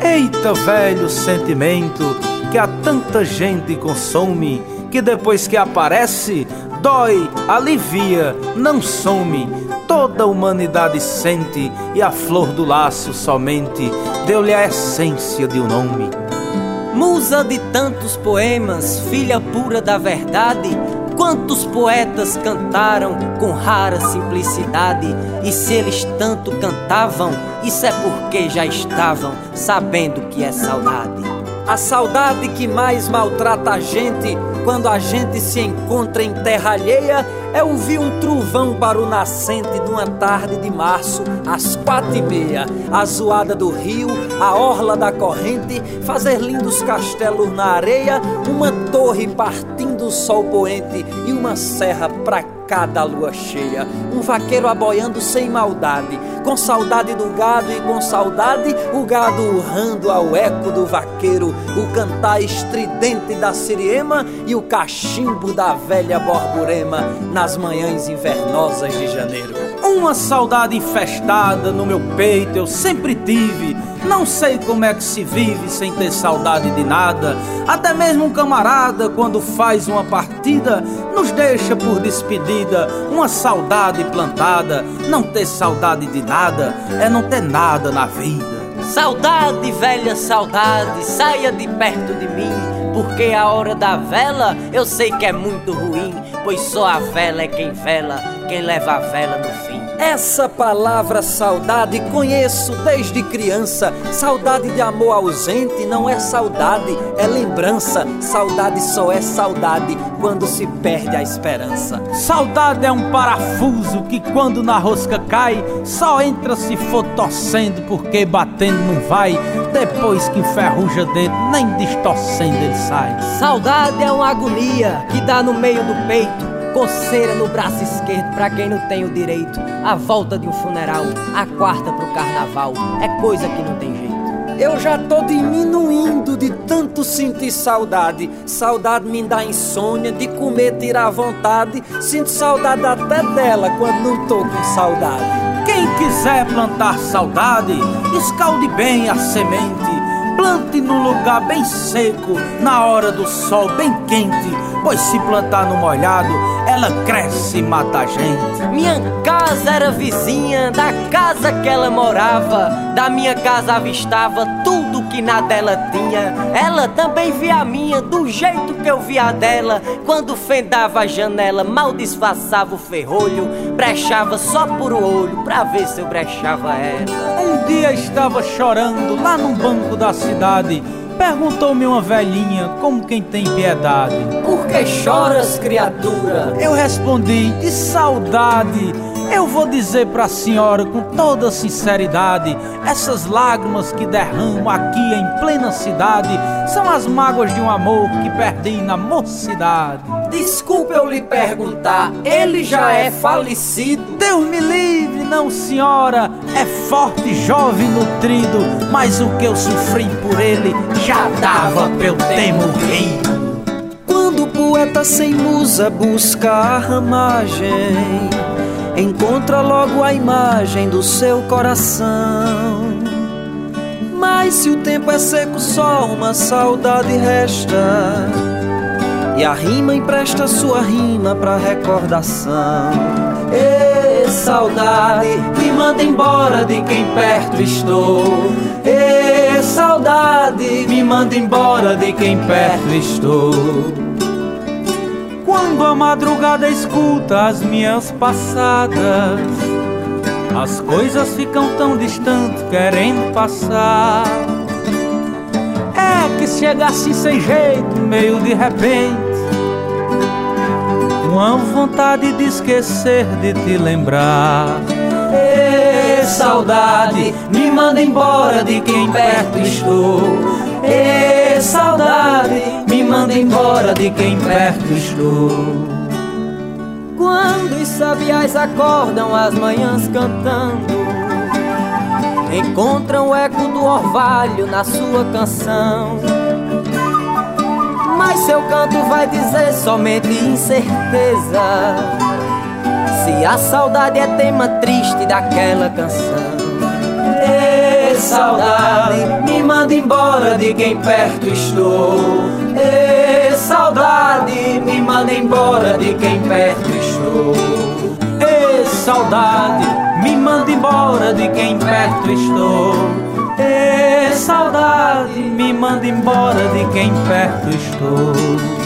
Eita velho sentimento que a tanta gente consome, que depois que aparece, dói, alivia, não some. Toda a humanidade sente e a flor do laço somente deu-lhe a essência de um nome. Musa de tantos poemas, filha pura da verdade, quantos poetas cantaram com rara simplicidade, e se eles tanto cantavam, isso é porque já estavam sabendo que é saudade. A saudade que mais maltrata a gente quando a gente se encontra em terra alheia é ouvir um trovão para o nascente de uma tarde de março, às quatro e meia. A zoada do rio, a orla da corrente, fazer lindos castelos na areia, uma torre partindo o sol poente e uma serra pra cada lua cheia. Um vaqueiro aboiando sem maldade, com saudade do gado e com saudade o gado urrando ao eco do vaqueiro, o cantar estridente da siriema e o cachimbo da velha borborema nas manhãs invernosas de janeiro. Uma saudade infestada no meu peito eu sempre tive. Não sei como é que se vive sem ter saudade de nada. Até mesmo um camarada, quando faz uma partida, nos deixa por despedida. Uma saudade plantada. Não ter saudade de nada é não ter nada na vida. Saudade, velha saudade, saia de perto de mim. Porque a hora da vela eu sei que é muito ruim, pois só a vela é quem vela, quem leva a vela no fim. Essa palavra saudade conheço desde criança. Saudade de amor ausente não é saudade, é lembrança. Saudade só é saudade quando se perde a esperança. Saudade é um parafuso que quando na rosca cai, só entra se for torcendo, porque batendo não vai. Depois que enferruja dentro, nem distorcendo ele sai. Saudade é uma agonia que dá no meio do peito coceira no braço esquerdo para quem não tem o direito, a volta de um funeral, a quarta pro carnaval, é coisa que não tem jeito. Eu já tô diminuindo de tanto sentir saudade. Saudade me dá insônia, de comer tirar vontade. Sinto saudade até dela quando não tô com saudade. Quem quiser plantar saudade, escalde bem a semente. Plante num lugar bem seco, na hora do sol bem quente, pois se plantar no molhado, ela cresce e mata a gente. Minha casa era vizinha da casa que ela morava, da minha casa avistava tudo que na dela tinha. Ela também via a minha do jeito que eu via a dela. Quando fendava a janela, mal disfarçava o ferrolho, brechava só por o olho pra ver se eu brechava ela. Um dia estava chorando lá num banco da cidade. Perguntou-me uma velhinha, como quem tem piedade. Por que choras, criatura? Eu respondi, de saudade. Eu vou dizer pra senhora com toda sinceridade: essas lágrimas que derramo aqui em plena cidade são as mágoas de um amor que perdi na mocidade. Desculpe eu lhe perguntar, ele já é falecido? Deus me livre, não senhora, é forte, jovem, nutrido, mas o que eu sofri por ele já dava pra eu ter morrido. Quando o poeta sem musa busca a ramagem, encontra logo a imagem do seu coração. Mas se o tempo é seco, só uma saudade resta. E a rima empresta sua rima pra recordação. Saudade, me manda embora de quem perto estou. Ê, saudade, me manda embora de quem perto estou. Quando a madrugada escuta as minhas passadas, as coisas ficam tão distantes, querendo passar. É que chega assim sem jeito, meio de repente. Vontade de esquecer de te lembrar. Ê, saudade, me manda embora de quem perto estou. Ê, saudade, me manda embora de quem perto estou. Quando os sabiás acordam as manhãs cantando, encontram o eco do orvalho na sua canção. Mas seu canto vai dizer somente incerteza. Se a saudade é tema triste daquela canção. Ê, saudade, me manda embora de quem perto estou. Ê, saudade, me manda embora de quem perto estou. Ê, saudade, me manda embora de quem perto estou. Manda embora de quem perto estou.